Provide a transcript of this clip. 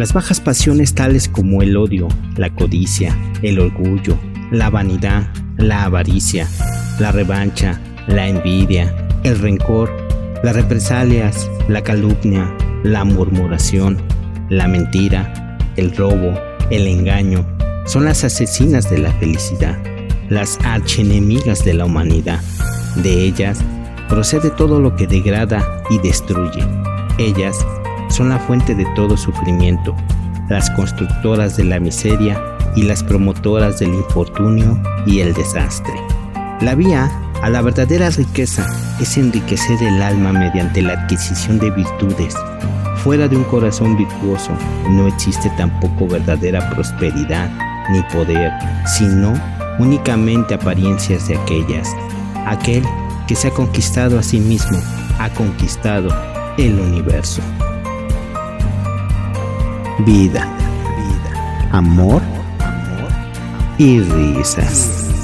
Las bajas pasiones tales como el odio, la codicia, el orgullo, la vanidad, la avaricia, la revancha, la envidia, el rencor, las represalias, la calumnia, la murmuración, la mentira, el robo, el engaño, son las asesinas de la felicidad, las archenemigas de la humanidad. De ellas procede todo lo que degrada y destruye. Ellas son la fuente de todo sufrimiento, las constructoras de la miseria y las promotoras del infortunio y el desastre. La vía a la verdadera riqueza es enriquecer el alma mediante la adquisición de virtudes. Fuera de un corazón virtuoso no existe tampoco verdadera prosperidad ni poder, sino únicamente apariencias de aquellas. Aquel que se ha conquistado a sí mismo, ha conquistado el universo. Vida, amor y risas.